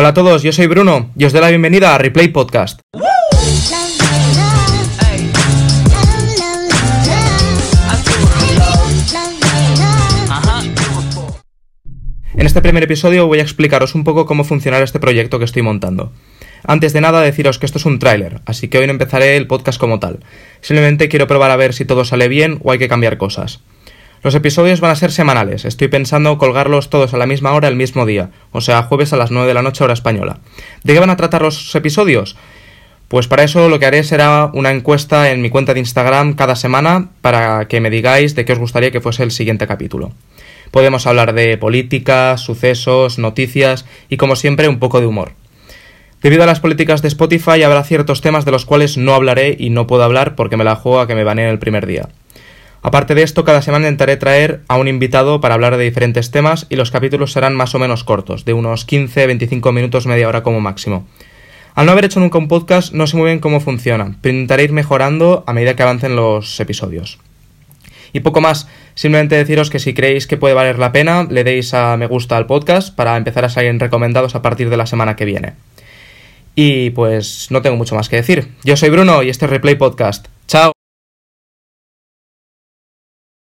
Hola a todos, yo soy Bruno y os doy la bienvenida a Replay Podcast. En este primer episodio voy a explicaros un poco cómo funcionará este proyecto que estoy montando. Antes de nada deciros que esto es un tráiler, así que hoy no empezaré el podcast como tal. Simplemente quiero probar a ver si todo sale bien o hay que cambiar cosas. Los episodios van a ser semanales, estoy pensando colgarlos todos a la misma hora el mismo día, o sea, jueves a las 9 de la noche hora española. ¿De qué van a tratar los episodios? Pues para eso lo que haré será una encuesta en mi cuenta de Instagram cada semana para que me digáis de qué os gustaría que fuese el siguiente capítulo. Podemos hablar de política, sucesos, noticias y como siempre un poco de humor. Debido a las políticas de Spotify habrá ciertos temas de los cuales no hablaré y no puedo hablar porque me la juego a que me baneen el primer día. Aparte de esto, cada semana intentaré traer a un invitado para hablar de diferentes temas y los capítulos serán más o menos cortos, de unos 15-25 minutos, media hora como máximo. Al no haber hecho nunca un podcast, no sé muy bien cómo funciona, pero intentaré ir mejorando a medida que avancen los episodios. Y poco más, simplemente deciros que si creéis que puede valer la pena, le deis a me gusta al podcast para empezar a salir recomendados a partir de la semana que viene. Y pues no tengo mucho más que decir. Yo soy Bruno y este es Replay Podcast. ¡Chao!